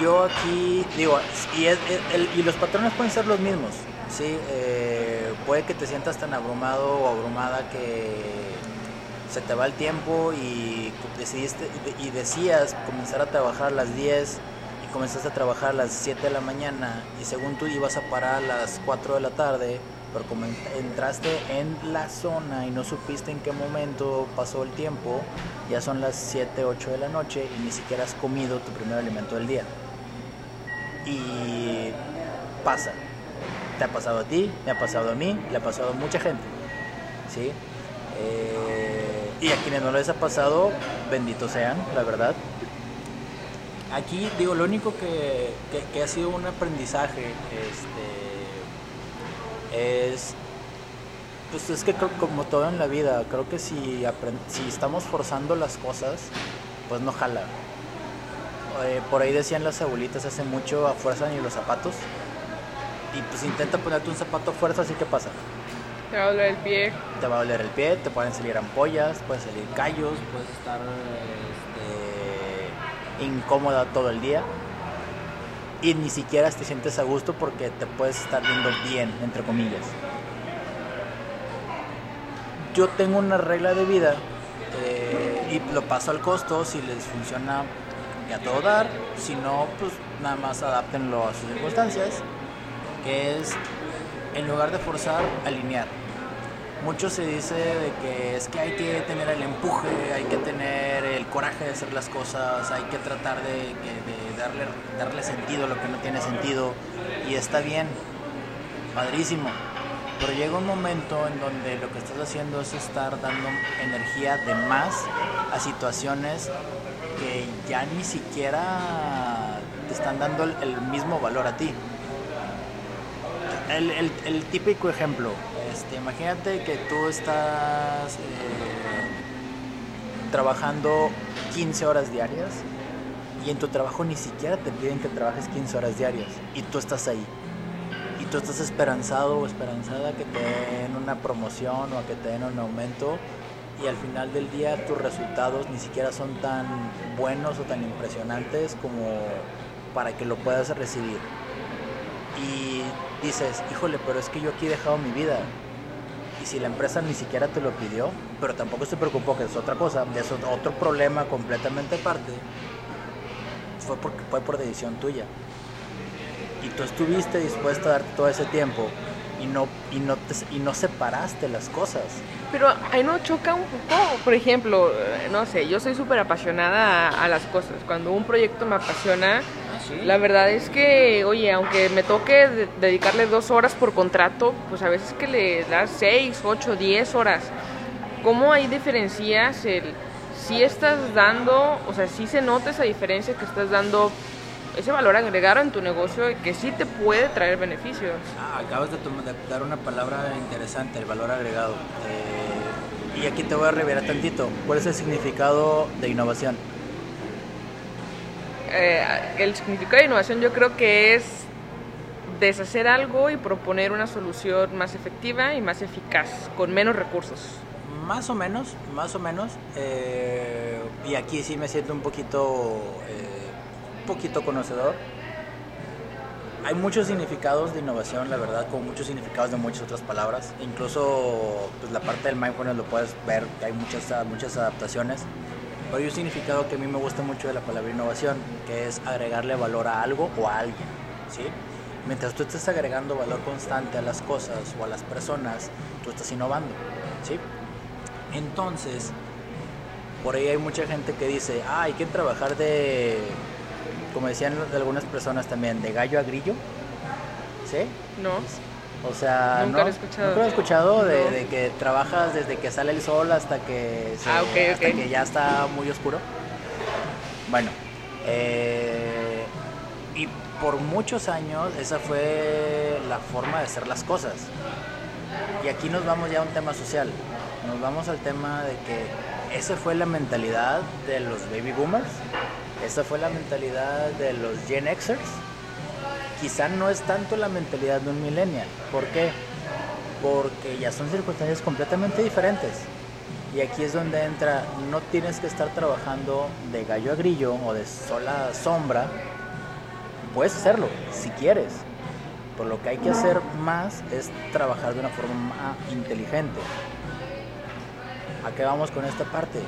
Yo aquí digo, y, los patrones pueden ser los mismos. ¿sí? Eh, puede que te sientas tan abrumado o abrumada que se te va el tiempo y decidiste y decías comenzar a trabajar a las 10 y comenzaste a trabajar a las 7 de la mañana y según tú ibas a parar a las 4 de la tarde, pero como en- entraste en la zona y no supiste en qué momento pasó el tiempo, ya son las 7, 8 de la noche y ni siquiera has comido tu primer alimento del día. Y pasa. Te ha pasado a ti, me ha pasado a mí, le ha pasado a mucha gente. ¿sí? Eh, y a quienes no les ha pasado, benditos sean, la verdad. Aquí, digo, lo único que, que- que ha sido un aprendizaje este, es, pues es que creo como todo en la vida, creo que si, si estamos forzando las cosas, pues no jala. Eh, por ahí decían las abuelitas hace mucho, a fuerza ni los zapatos. Y pues intenta ponerte un zapato a fuerza, así que pasa Te va a doler el pie. te va a doler el pie, te pueden salir ampollas, pueden salir callos, puedes estar este, incómoda todo el día y ni siquiera te sientes a gusto porque te puedes estar viendo bien, entre comillas. Yo tengo una regla de vida eh, y lo paso al costo si les funciona a todo dar, si no, pues nada más adáptenlo a sus circunstancias, que es en lugar de forzar, alinear. Mucho se dice de que es que hay que tener el empuje, hay que tener el coraje de hacer las cosas, hay que tratar de, darle, darle sentido a lo que no tiene sentido y está bien, padrísimo. Pero llega un momento en donde lo que estás haciendo es estar dando energía de más a situaciones que ya ni siquiera te están dando el, mismo valor a ti. El típico ejemplo, este, imagínate que tú estás eh, trabajando 15 horas diarias y en tu trabajo ni siquiera te piden que trabajes 15 horas diarias y tú estás ahí. Y tú estás esperanzado o esperanzada que te den una promoción o a que te den un aumento y al final del día tus resultados ni siquiera son tan buenos o tan impresionantes como para que lo puedas recibir y dices, híjole, pero es que yo aquí he dejado mi vida. Y si la empresa ni siquiera te lo pidió, pero tampoco se preocupó, que es otra cosa, es otro problema completamente aparte, fue, porque, fue por decisión tuya. Y tú estuviste dispuesto a dar todo ese tiempo y no, y no, y no separaste las cosas. Pero ahí no choca un poco. Por ejemplo, eh, no sé, yo soy súper apasionada a, a las cosas. Cuando un proyecto me apasiona, la verdad es que, oye, aunque me toque de- dedicarle dos horas por contrato, pues a veces que le das seis, ocho, diez horas. ¿Cómo ahí diferencias el si estás dando, o sea, si se nota esa diferencia que estás dando ese valor agregado en tu negocio que sí te puede traer beneficios? Ah, acabas de dar una palabra interesante, el valor agregado. Eh, y aquí te voy a revelar tantito. ¿Cuál es el significado de innovación? Eh, el significado de innovación yo creo que es deshacer algo y proponer una solución más efectiva y más eficaz, con menos recursos. Más o menos, más o menos. eh, y aquí sí me siento un poquito, eh, poquito conocedor. Hay muchos significados de innovación, la verdad, como muchos significados de muchas otras palabras. Incluso pues, la parte del mindfulness lo puedes ver, hay muchas, muchas adaptaciones. Pero hay un significado que a mí me gusta mucho de la palabra innovación, que es agregarle valor a algo o a alguien. ¿sí? Mientras tú estés agregando valor constante a las cosas o a las personas, tú estás innovando, ¿sí? Entonces, por ahí hay mucha gente que dice, ah, hay que trabajar de, como decían algunas personas también, de gallo a grillo, ¿sí? No. O sea, Nunca ¿no? lo he escuchado. Nunca lo he escuchado de, No. de que trabajas desde que sale el sol hasta que, se- Ah, hasta que ya está muy oscuro. Bueno, eh, y por muchos años esa fue la forma de hacer las cosas. Y aquí nos vamos ya a un tema social. Nos vamos al tema de que esa fue la mentalidad de los baby boomers, esa fue la mentalidad de los Gen Xers. Quizá no es tanto la mentalidad de un millennial. ¿Por qué? Porque ya son circunstancias completamente diferentes. Y aquí es donde entra, no tienes que estar trabajando de gallo a grillo o de sola sombra. Puedes hacerlo, si quieres. Por lo que hay que hacer más es trabajar de una forma más inteligente. ¿A qué vamos con esta parte?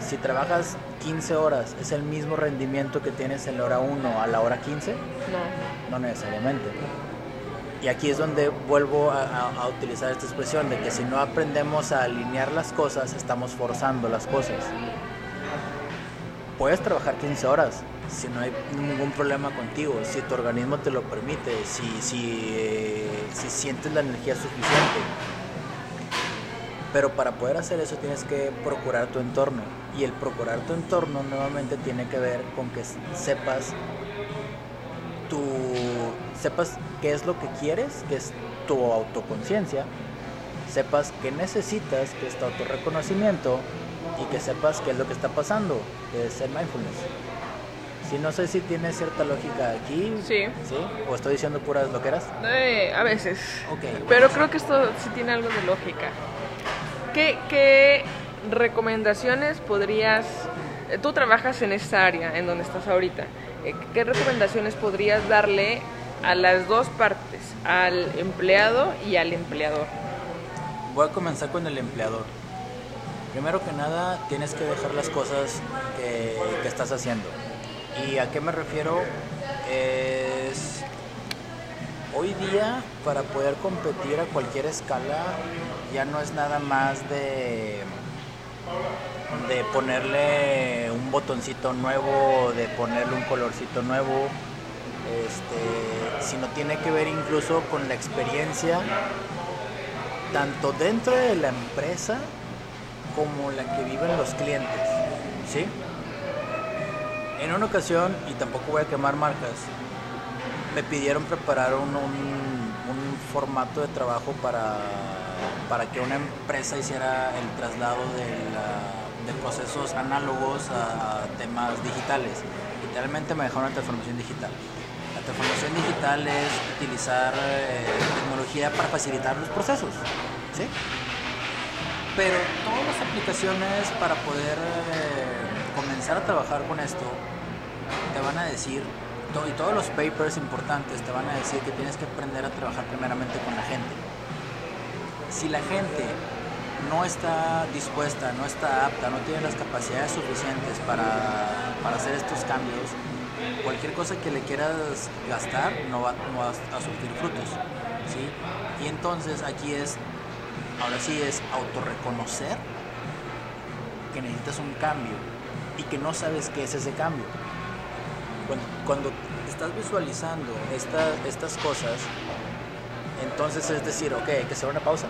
Si trabajas 15 horas, ¿es el mismo rendimiento que tienes en la hora 1 a la hora 15? No. No necesariamente. Y aquí es donde vuelvo a, a- a utilizar esta expresión de que si no aprendemos a alinear las cosas, estamos forzando las cosas. Puedes trabajar 15 horas si no hay ningún problema contigo, si tu organismo te lo permite, si, si, eh, si sientes la energía suficiente. Pero para poder hacer eso tienes que procurar tu entorno. Y el procurar tu entorno nuevamente tiene que ver con que sepas tu sepas qué es lo que quieres, que es tu autoconciencia, sepas qué necesitas, que es tu autorreconocimiento y que sepas qué es lo que está pasando, que es el mindfulness. Si no sé si tiene cierta lógica aquí, Sí. ¿sí? O estoy diciendo puras loqueras. Eh, a veces. Ok. Pero creo que esto sí tiene algo de lógica. ¿Qué, recomendaciones podrías... eh, Tú trabajas en esta área, en donde estás ahorita. Eh, ¿Qué recomendaciones podrías darle a las dos partes, al empleado y al empleador? Voy a comenzar con el empleador. Primero que nada, tienes que dejar las cosas que, que estás haciendo. ¿Y a qué me refiero? Es hoy día para poder competir a cualquier escala ya no es nada más de de ponerle un botoncito nuevo, de ponerle un colorcito nuevo, este, sino tiene que ver incluso con la experiencia tanto dentro de la empresa como la que viven los clientes, ¿sí? En una ocasión, y tampoco voy a quemar marcas, me pidieron preparar un, un- formato de trabajo para, para que una empresa hiciera el traslado de, la- procesos análogos a temas digitales. Literalmente me dejaron una transformación digital. La transformación digital es utilizar eh, tecnología para facilitar los procesos. ¿sí? Pero todas las aplicaciones para poder eh, comenzar a trabajar con esto te van a decir, y todos los papers importantes te van a decir que tienes que aprender a trabajar primeramente con la gente. Si la gente no está dispuesta, no está apta, no tiene las capacidades suficientes para, para hacer estos cambios, cualquier cosa que le quieras gastar no va, no va a surtir frutos. Y entonces aquí es, ahora sí es autorreconocer que necesitas un cambio y que no sabes qué es ese cambio. Cuando, estás visualizando esta- estas cosas, entonces es decir, ok, hay que hacer una pausa.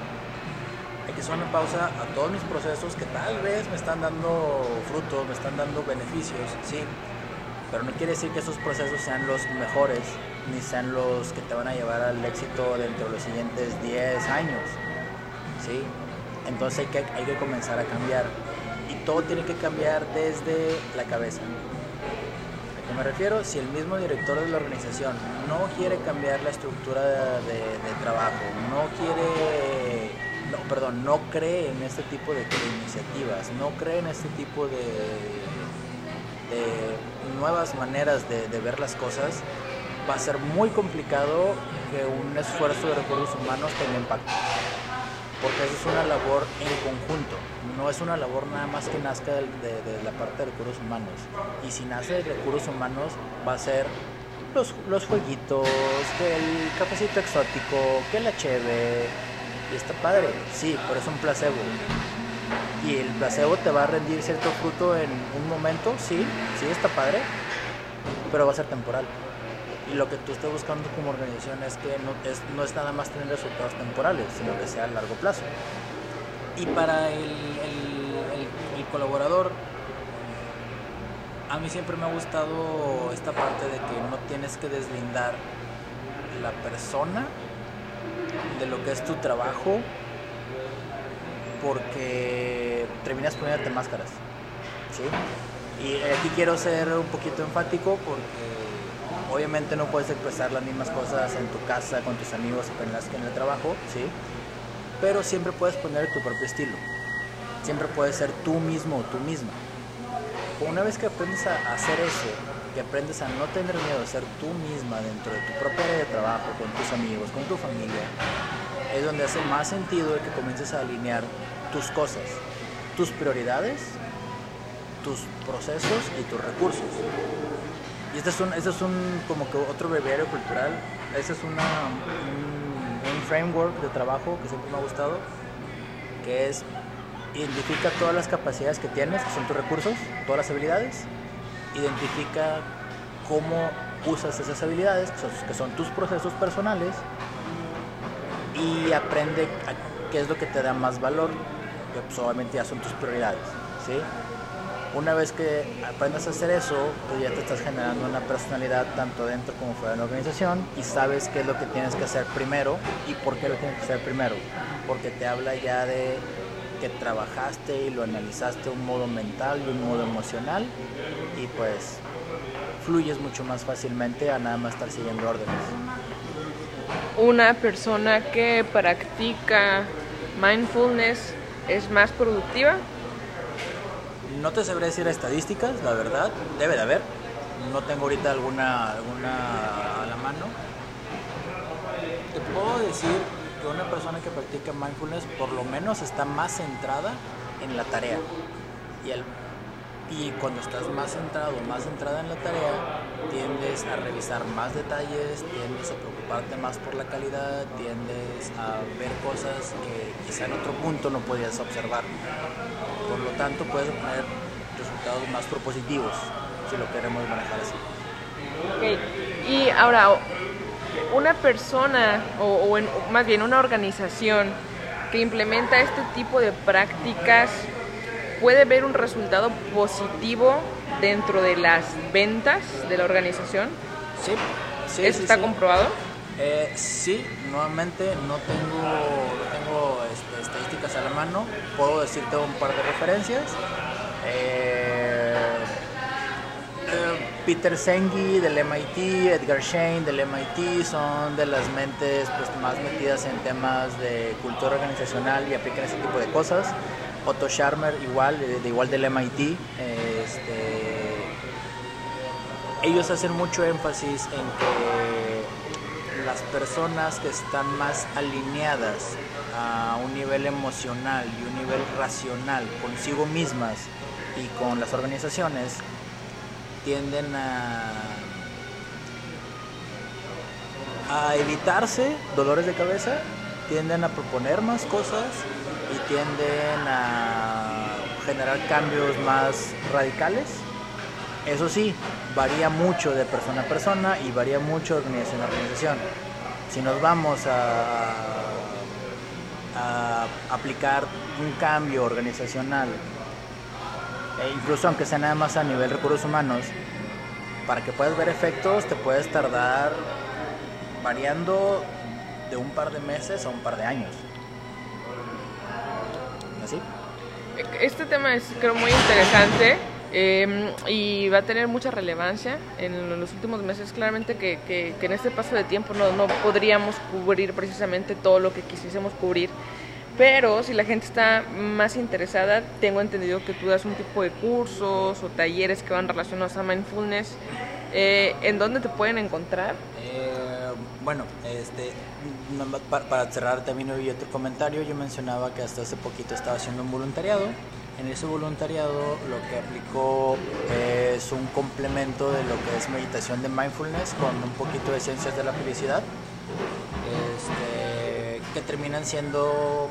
Hay que hacer una pausa a todos mis procesos que tal vez me están dando frutos, me están dando beneficios, sí. Pero no quiere decir que esos procesos sean los mejores, ni sean los que te van a llevar al éxito dentro de los siguientes 10 años, sí. Entonces hay que, hay que comenzar a cambiar. Y todo tiene que cambiar desde la cabeza. ¿A qué me refiero? Si el mismo director de la organización no quiere cambiar la estructura de, de trabajo, no quiere, no, perdón, no cree en este tipo de, iniciativas, no cree en este tipo de, de nuevas maneras de ver las cosas, va a ser muy complicado que un esfuerzo de recursos humanos tenga impacto porque eso es una labor en conjunto, no es una labor nada más que nazca de la parte de recursos humanos. Y si nace de recursos humanos, va a ser los, los jueguitos, que el cafecito exótico, que la cheve. Y está padre, sí, pero es un placebo. Y el placebo te va a rendir cierto fruto en un momento, sí, sí está padre, pero va a ser temporal. Y lo que tú estés buscando como organización es que no es, no es nada más tener resultados temporales, sino que sea a largo plazo. Y para el, el, colaborador, a mí siempre me ha gustado esta parte de que no tienes que deslindar la persona de lo que es tu trabajo porque terminas poniéndote máscaras. Y aquí quiero ser un poquito enfático porque obviamente no puedes expresar las mismas cosas en tu casa, con tus amigos y que en el trabajo, ¿sí? pero siempre puedes poner tu propio estilo. Siempre puedes ser tú mismo o tú misma una vez que aprendes a hacer eso, que aprendes a no tener miedo a ser tú misma dentro de tu propia área de trabajo, con tus amigos, con tu familia, es donde hace más sentido el que comiences a alinear tus cosas, tus prioridades, tus procesos y tus recursos. Y este es un, este es un como que otro breviario cultural, este es un, un framework de trabajo que siempre me ha gustado, que es identifica todas las capacidades que tienes, que son tus recursos, todas las habilidades, identifica cómo usas esas habilidades, que son, tus procesos personales, y aprende qué es lo que te da más valor, que pues, obviamente ya son tus prioridades. ¿sí? Una vez que aprendas a hacer eso, tú ya te estás generando una personalidad tanto dentro como fuera de la organización y sabes qué es lo que tienes que hacer primero y por qué lo tienes que hacer primero. Porque te habla ya de que trabajaste y lo analizaste de un modo mental, de un modo emocional y pues fluyes mucho más fácilmente a nada más estar siguiendo órdenes. Una persona que practica mindfulness es más productiva. No te sabré decir estadísticas, la verdad, debe de haber. No tengo ahorita alguna, alguna a la mano. Te puedo decir que una persona que practica mindfulness por lo menos está más centrada en la tarea. Y, el, y cuando estás más centrado, más centrada en la tarea, tiendes a revisar más detalles, tiendes a preocuparte más por la calidad, tiendes a ver cosas que quizá en otro punto no podías observar. Por lo tanto, puedes obtener resultados más propositivos si lo queremos manejar así. Ok, y ahora una persona o, más bien una organización que implementa este tipo de prácticas puede ver un resultado positivo dentro de las ventas de la organización? Sí, sí. ¿Eso está comprobado? Eh, sí, nuevamente no tengo, tengo este, estadísticas a la mano, puedo decirte un par de referencias. Eh, Peter Senge del MIT, Edgar Shane del MIT son de las mentes pues, más metidas en temas de cultura organizacional y aplican ese tipo de cosas. Otto Scharmer igual, de, igual del MIT. Este, ellos hacen mucho énfasis en que las personas que están más alineadas a un nivel emocional y un nivel racional consigo mismas y con las organizaciones tienden a, a evitarse dolores de cabeza, tienden a proponer más cosas y tienden a generar cambios más radicales. Eso sí, varía mucho de persona a persona y varía mucho de organización a organización. Si nos vamos a, aplicar un cambio organizacional e incluso aunque sea nada más a nivel recursos humanos, para que puedas ver efectos te puedes tardar variando de un par de meses a un par de años. Este tema es creo muy interesante em, y va a tener mucha relevancia en los últimos meses. Claramente que, que, que en este paso de tiempo no, no podríamos cubrir precisamente todo lo que quisiésemos cubrir pero si la gente está más interesada, tengo entendido que tú das un tipo de cursos o talleres que van relacionados a mindfulness. Eh, ¿En dónde te pueden encontrar? Eh, bueno, este, para, cerrar también hoy otro comentario, yo mencionaba que hasta hace poquito estaba haciendo un voluntariado En ese voluntariado lo que aplicó es un complemento de lo que es meditación de mindfulness con un poquito de ciencias de la felicidad, este, que terminan siendo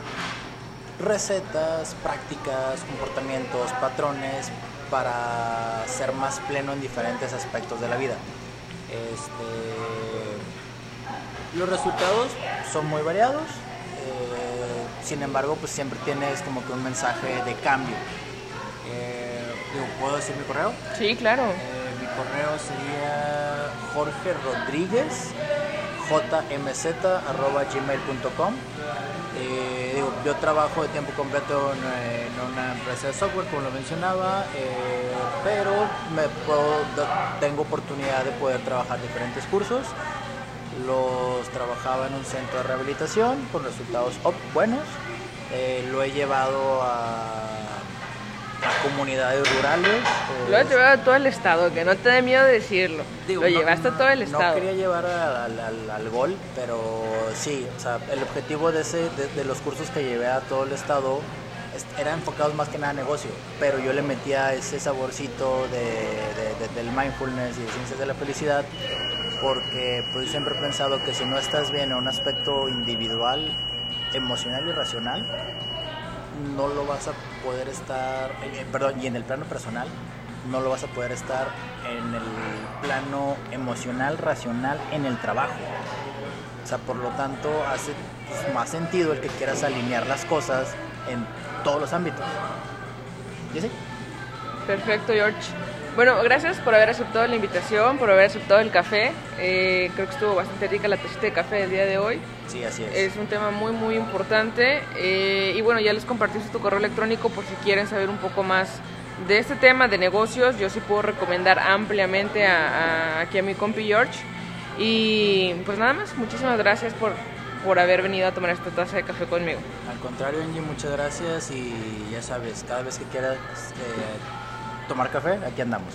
recetas, prácticas, comportamientos, patrones para ser más pleno en diferentes aspectos de la vida. Este, los resultados son muy variados, eh, sin embargo, pues siempre tienes como que un mensaje de cambio. Eh, ¿Puedo decir mi correo? Sí, claro. Eh, mi correo sería Jorge Rodríguez, jmz.gmail.com. yo trabajo de tiempo completo en, una empresa de software, como lo mencionaba, pero me tengo oportunidad de poder trabajar diferentes cursos los trabajaba en un centro de rehabilitación con resultados buenos. Eh, lo he llevado a, comunidades rurales. lo has llevado a todo el estado, que no te dé miedo decirlo. lo llevaste a todo el estado. No quería llevar al, gol, pero sí, o sea, el objetivo de, ese, de, los cursos que llevé a todo el estado era enfocados más que nada a negocio, pero yo le metía ese saborcito de, del mindfulness y de ciencias de la felicidad porque pues siempre he pensado que si no estás bien en un aspecto individual, emocional y racional, no lo vas a poder estar, eh, perdón, y en el plano personal, no lo vas a poder estar en el plano emocional, racional, en el trabajo. O sea, por lo tanto, hace pues, más sentido el que quieras alinear las cosas en todos los ámbitos. ¿Y? Perfecto, George. Bueno, gracias por haber aceptado la invitación, por haber aceptado el café. Eh, creo que estuvo bastante rica la tacita de café del día de hoy. Sí, así es. Es un tema muy, muy importante. Eh, y bueno, ya les compartiste tu correo electrónico por si quieren saber un poco más de este tema de negocios. Yo sí puedo recomendar ampliamente a, aquí a mi compi George. Y pues nada más, muchísimas gracias por, por haber venido a tomar esta taza de café conmigo. Al contrario, Angie, muchas gracias y ya sabes, cada vez que quieras... Eh, tomar café, aquí andamos.